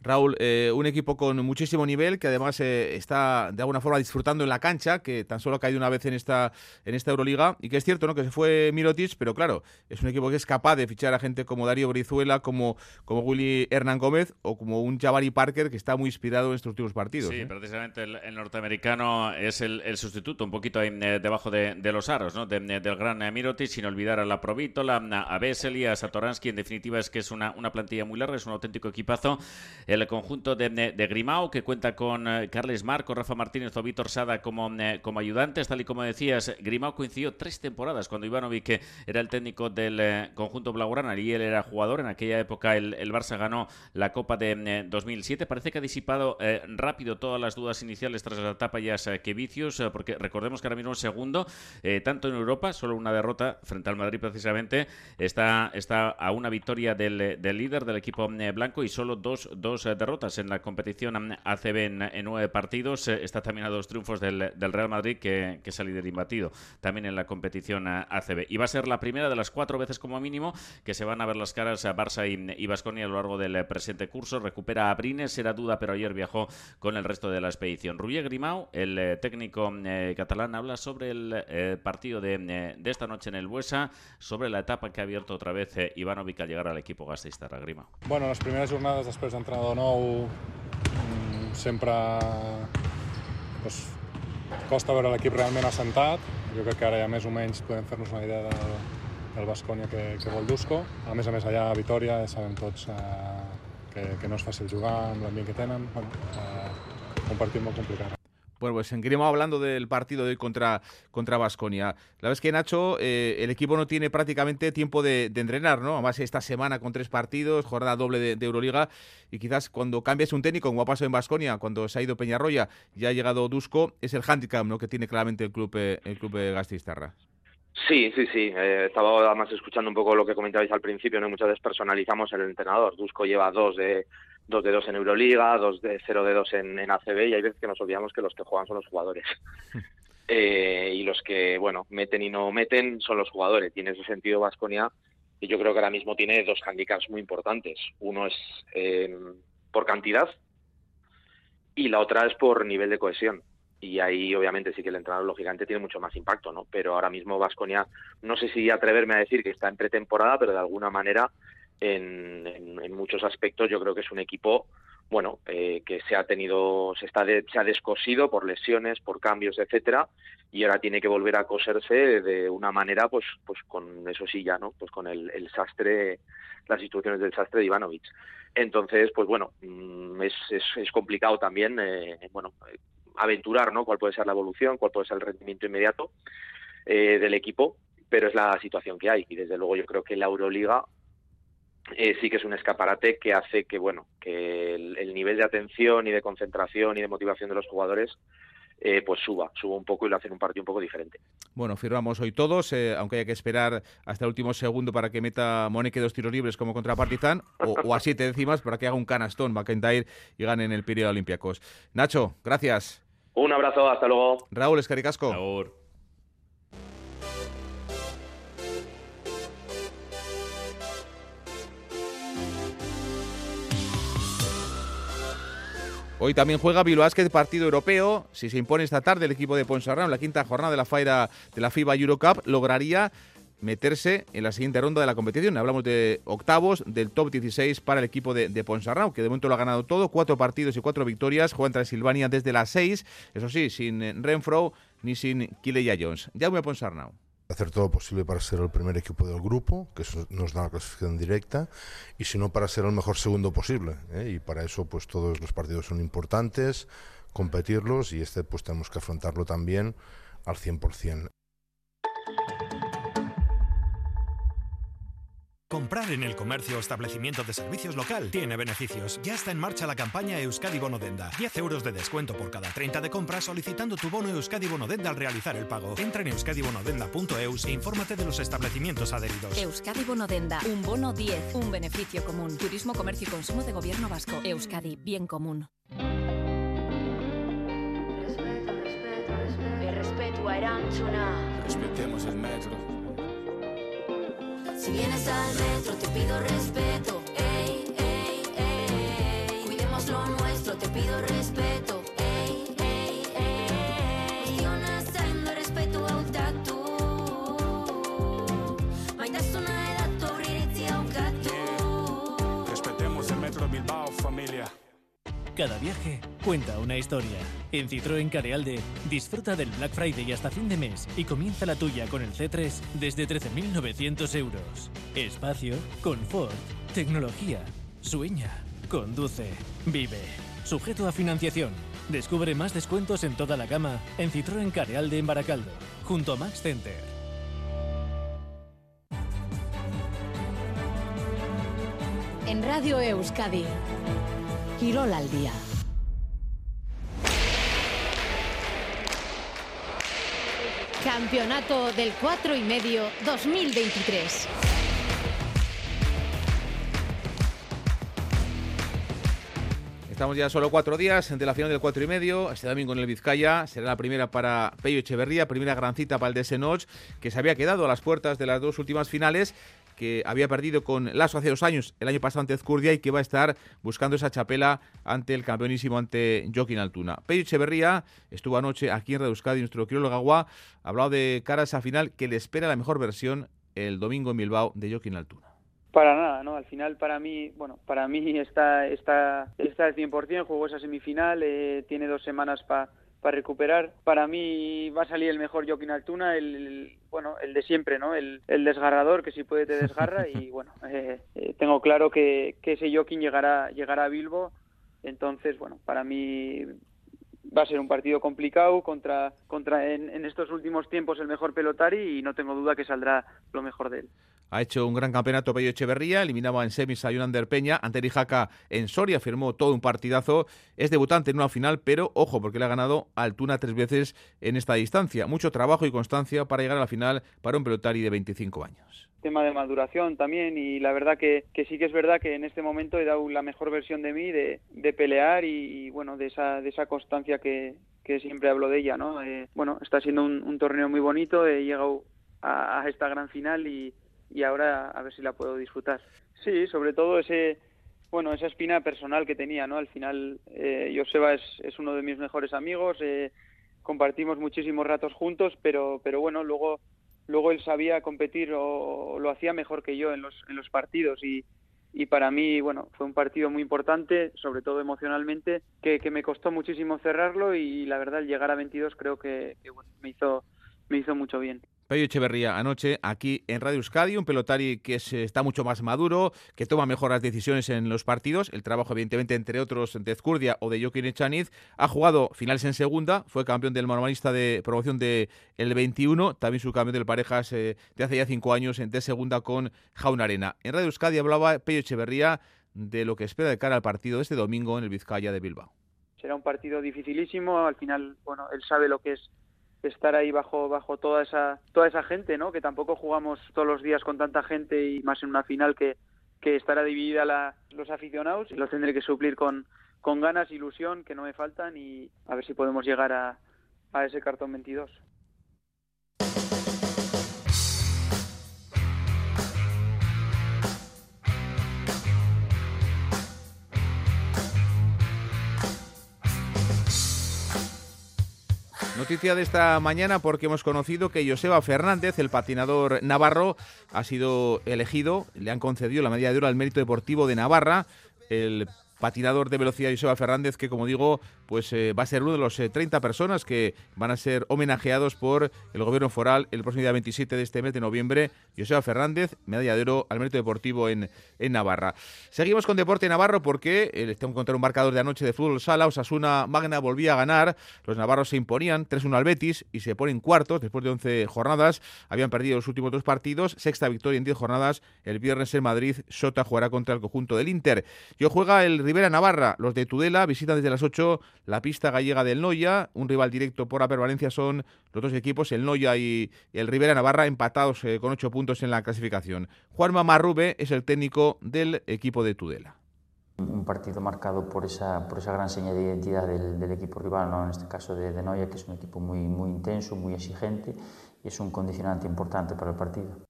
Raúl, eh, un equipo con muchísimo nivel que además eh, está de alguna forma disfrutando en la cancha, que tan solo ha caído una vez en esta, en esta Euroliga, y que es cierto ¿no? que se fue Mirotic, pero claro, es un equipo que es capaz de fichar a gente como Darío Brizuela, como, como Willy Hernán Gómez o como un Jabari Parker que está muy inspirado en estos últimos partidos. Sí, ¿eh? precisamente el, el norteamericano es el, el sustituto un poquito ahí, debajo de, los aros, ¿no? del gran Mirotic, sin olvidar a la Provítola, a Vesely, a Satoransky. En definitiva, es que es una, una plantilla muy larga, es un auténtico equipazo. El conjunto de, de Grimao, que cuenta con Carles Marco, Rafa Martínez o Víctor como, como ayudantes, tal y como decías. Grimao coincidió tres temporadas cuando Ivanovic era el técnico del conjunto Blaugrana y él era jugador. En aquella época el, el Barça ganó la Copa de 2007. Parece que ha disipado rápido todas las dudas iniciales tras la etapa ya que vicios, eh, porque recordemos que ahora mismo el segundo, eh, tanto en Europa, solo una derrota frente al Madrid precisamente, está, está a una victoria del, del líder del equipo eh, blanco y solo dos, dos derrotas en la competición ACB en, nueve partidos. está también a dos triunfos del, del Real Madrid que, que es el líder imbatido también en la competición ACB. Y va a ser la primera de las cuatro veces como mínimo que se van a ver las caras a Barça y Vasconia a lo largo del presente curso. Recupera a Brines, era duda, pero ayer viajó con el resto de la expedición. Rubí Grimau, el eh, técnico eh, catalán, habla sobre el eh, partido de, esta noche en el Buesa, sobre la etapa que ha abierto otra vez Ivanovic al llegar al equipo gasteiztarra. Grimau. Bueno, las primeras jornadas después de entrenado nou mm, sempre pues, costa veure l'equip realment assentat. Jo crec que ara ja més o menys podem fer-nos una idea del, del Bascònia que, que vol Dusko. A més a més, allà a Vitoria sabem tots eh, que, que no és fàcil jugar amb l'ambient que tenen. Bueno, eh, un partit molt complicat. Bueno, pues seguiremos hablando del partido de hoy contra contra Basconia. La vez que Nacho, eh, el equipo no tiene prácticamente tiempo de, entrenar, ¿no? Además esta semana con tres partidos, jornada doble de, Euroliga y quizás cuando cambies un técnico, como ha pasado en Basconia, cuando se ha ido Peñarroya, ya ha llegado Dusko, es el handicap, ¿no? Que tiene claramente el club eh, el club de Gastistarra. Sí, sí, sí. Eh, estaba además escuchando un poco lo que comentabais al principio, ¿no? Muchas veces personalizamos el entrenador. Dusko lleva dos de dos de dos en Euroliga, dos de cero de dos en, en ACB y hay veces que nos olvidamos que los que juegan son los jugadores. eh, y los que, bueno, meten y no meten son los jugadores. Tiene ese sentido Vasconia y yo creo que ahora mismo tiene dos handicaps muy importantes. Uno es eh, por cantidad y la otra es por nivel de cohesión. Y ahí, obviamente, sí que el entrenador, lógicamente, tiene mucho más impacto, ¿no? Pero ahora mismo Vasconia, no sé si atreverme a decir que está en pretemporada, pero de alguna manera en, en, muchos aspectos yo creo que es un equipo bueno eh, que se ha tenido se está se ha descosido por lesiones por cambios etcétera y ahora tiene que volver a coserse de una manera pues pues con eso sí ya no pues con el, el sastre las instrucciones del sastre de Ivanovic. Entonces pues bueno mm, es, es, es complicado también eh, bueno aventurar no cuál puede ser la evolución cuál puede ser el rendimiento inmediato eh, del equipo pero es la situación que hay. Y desde luego yo creo que la Euroliga eh, sí que es un escaparate que hace que bueno que el, nivel de atención y de concentración y de motivación de los jugadores eh, pues suba, suba un poco y lo hacen un partido un poco diferente. Bueno, firmamos hoy todos, eh, aunque haya que esperar hasta el último segundo para que meta Moneque dos tiros libres como contra Partizan, o, a siete décimas para que haga un canastón McIntyre y gane en el periodo Olympiacos. Nacho, gracias. Un abrazo, hasta luego. Raúl Escaricasco. Hoy también juega Bilbao partido europeo. Si se impone esta tarde el equipo de Ponsarnau en la quinta jornada de la, Faira, de la FIBA Eurocup, lograría meterse en la siguiente ronda de la competición. Hablamos de octavos del top 16 para el equipo de, de Ponsarnau, que de momento lo ha ganado todo, cuatro partidos y cuatro victorias. Juega entre Silvania desde las seis, eso sí, sin Renfro ni sin Kileya Jones. Ya voy a Ponsarnau hacer todo lo posible para ser el primer equipo del grupo, que eso nos da la clasificación directa, y si no para ser el mejor segundo posible. ¿eh? Y para eso pues todos los partidos son importantes, competirlos y este pues tenemos que afrontarlo también al 100%. Comprar en el comercio o establecimiento de servicios local tiene beneficios. Ya está en marcha la campaña Euskadi Bonodenda. 10 euros de descuento por cada 30 de compra solicitando tu bono Euskadi Bonodenda al realizar el pago. Entra en euskadibonodenda.eus e infórmate de los establecimientos adheridos. Euskadi Bonodenda. Un bono 10. Un beneficio común. Turismo, comercio y consumo de gobierno vasco. Euskadi. Bien común. Respeto, respeto, respeto. a Respetemos el metro. Si vienes al metro te pido respeto, ey, ey, ey. Cuidemos lo nuestro, te pido respeto, Cada viaje cuenta una historia. En Citroën Carealde, disfruta del Black Friday hasta fin de mes y comienza la tuya con el C3 desde 13.900 euros. Espacio, confort, tecnología. Sueña, conduce, vive. Sujeto a financiación. Descubre más descuentos en toda la gama en Citroën Carealde en Baracaldo, junto a Max Center. En Radio Euskadi, Quirol al día. Campeonato del 4 y medio 2023. Estamos ya solo cuatro días de la final del cuatro y medio. Este domingo en el Vizcaya será la primera para Pello Echeverría, primera gran cita para el Desenoch, que se había quedado a las puertas de las dos últimas finales que había perdido con Lasso hace dos años, el año pasado ante Ezcurdia, y que va a estar buscando esa chapela ante el campeonísimo, ante Joaquín Altuna. Pello Echeverría estuvo anoche aquí en Radio y nuestro quirólogo Agua, ha hablado de cara a esa final que le espera la mejor versión el domingo en Bilbao de Joaquín Altuna. Para nada, ¿no? Al final para mí, bueno, para mí está, está, está al 100%, jugó esa semifinal, eh, tiene dos semanas para para recuperar. Para mí va a salir el mejor Joaquín Altuna, el, bueno, el de siempre, ¿no? El, desgarrador que si puede te desgarra y bueno, eh, eh, tengo claro que, que ese Joaquín llegará, llegará a Bilbo. Entonces, bueno, para mí va a ser un partido complicado contra, contra en, estos últimos tiempos el mejor pelotari y no tengo duda que saldrá lo mejor de él. Ha hecho un gran campeonato Pello Echeverría, eliminaba en semis a Yunander Peña, ante Rijaca en Soria, firmó todo un partidazo, es debutante en una final, pero ojo, porque le ha ganado Altuna tres veces en esta distancia. Mucho trabajo y constancia para llegar a la final para un pelotari de 25 años tema de maduración también y la verdad que, sí que es verdad que en este momento he dado la mejor versión de mí de, pelear y, bueno de esa de esa constancia que, siempre hablo de ella no eh, bueno está siendo un, torneo muy bonito he llegado a, esta gran final y, y ahora a ver si la puedo disfrutar. Sí sobre todo ese bueno esa espina personal que tenía no al final eh, Joseba es, es uno de mis mejores amigos eh, compartimos muchísimos ratos juntos pero pero bueno luego luego él sabía competir o, lo hacía mejor que yo en los, en los partidos y, y para mí, bueno, fue un partido muy importante, sobre todo emocionalmente, que, que me costó muchísimo cerrarlo y la verdad, al llegar a 22 creo que, que bueno, me, hizo, me hizo mucho bien. Pello Echeverría anoche aquí en Radio Euskadi, un pelotari que está mucho más maduro, que toma mejor las decisiones en los partidos. El trabajo, evidentemente, entre otros, de Ezcurdia o de Joaquín Echaniz. Ha jugado finales en segunda, fue campeón del normalista de promoción del el 21, también su campeón del parejas eh, de hace ya cinco años de segunda con Jaun Arena. En Radio Euskadi hablaba Pello Echeverría de lo que espera de cara al partido de este domingo en el Vizcaya de Bilbao. Será un partido dificilísimo, al final, bueno, él sabe lo que es estar ahí bajo bajo toda esa toda esa gente no que tampoco jugamos todos los días con tanta gente y más en una final que, que estará dividida la, los aficionados. Y los tendré que suplir con con ganas ilusión que no me faltan y a ver si podemos llegar a, a ese cartón 22 Noticia de esta mañana porque hemos conocido que Joseba Fernández, el patinador navarro, ha sido elegido, le han concedido la medalla de oro al mérito deportivo de Navarra. El patinador de velocidad Joseba Fernández, que como digo, pues eh, va a ser uno de los 30 eh, personas que van a ser homenajeados por el gobierno foral el próximo día 27 de este mes de noviembre. Joseba Fernández, medalla de al mérito deportivo en, en Navarra. Seguimos con Deporte Navarro porque eh, les tengo que contar un marcador de anoche de fútbol sala. Osasuna Magna volvía a ganar. Los navarros se imponían 3-1 al Betis y se ponen cuartos después de 11 jornadas. Habían perdido los últimos dos partidos. Sexta victoria en 10 jornadas. El viernes en Madrid, Sota jugará contra el conjunto del Inter. Yo juega el Rivera Navarra. Los de Tudela visitan desde las 8 la pista gallega del Noya. Un rival directo por la permanencia son los dos equipos, el Noya y el Rivera Navarra, empatados eh, con 8 puntos en la clasificación. Juanma Marrube es el técnico del equipo de Tudela. Un partido marcado por esa, por esa gran señal de identidad del, equipo rival, ¿no? en este caso de, de Noya, que es un equipo muy, muy intenso, muy exigente y es un condicionante importante para el partido.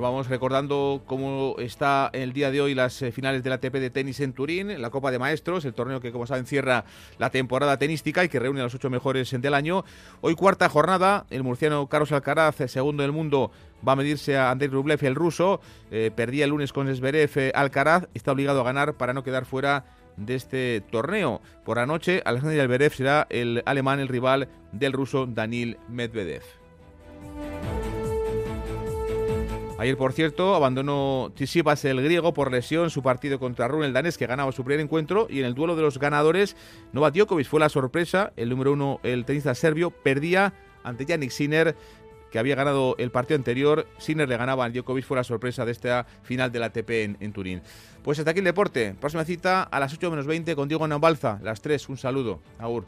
Vamos recordando cómo está el día de hoy las eh, finales de la ATP de tenis en Turín, la Copa de Maestros, el torneo que como saben cierra la temporada tenística y que reúne a los ocho mejores del año. Hoy cuarta jornada, el murciano Carlos Alcaraz, eh, segundo del mundo, va a medirse a Andrei Rublev, el ruso. Eh, perdía el lunes con Zverev Alcaraz, está obligado a ganar para no quedar fuera de este torneo. Por la noche, Alexander Alberev será el alemán, el rival del ruso Danil Medvedev. Ayer, por cierto, abandonó Tsitsipas el griego por lesión su partido contra Rune el danés que ganaba su primer encuentro y en el duelo de los ganadores Novak Djokovic fue la sorpresa, el número uno, el tenista serbio, perdía ante Yannick Sinner que había ganado el partido anterior. Sinner le ganaba a Djokovic, fue la sorpresa de esta final de la ATP en, Turín. Pues hasta aquí el deporte. Próxima cita a las 8 menos 20 con Diego Nambalza, las 3. Un saludo. Agur.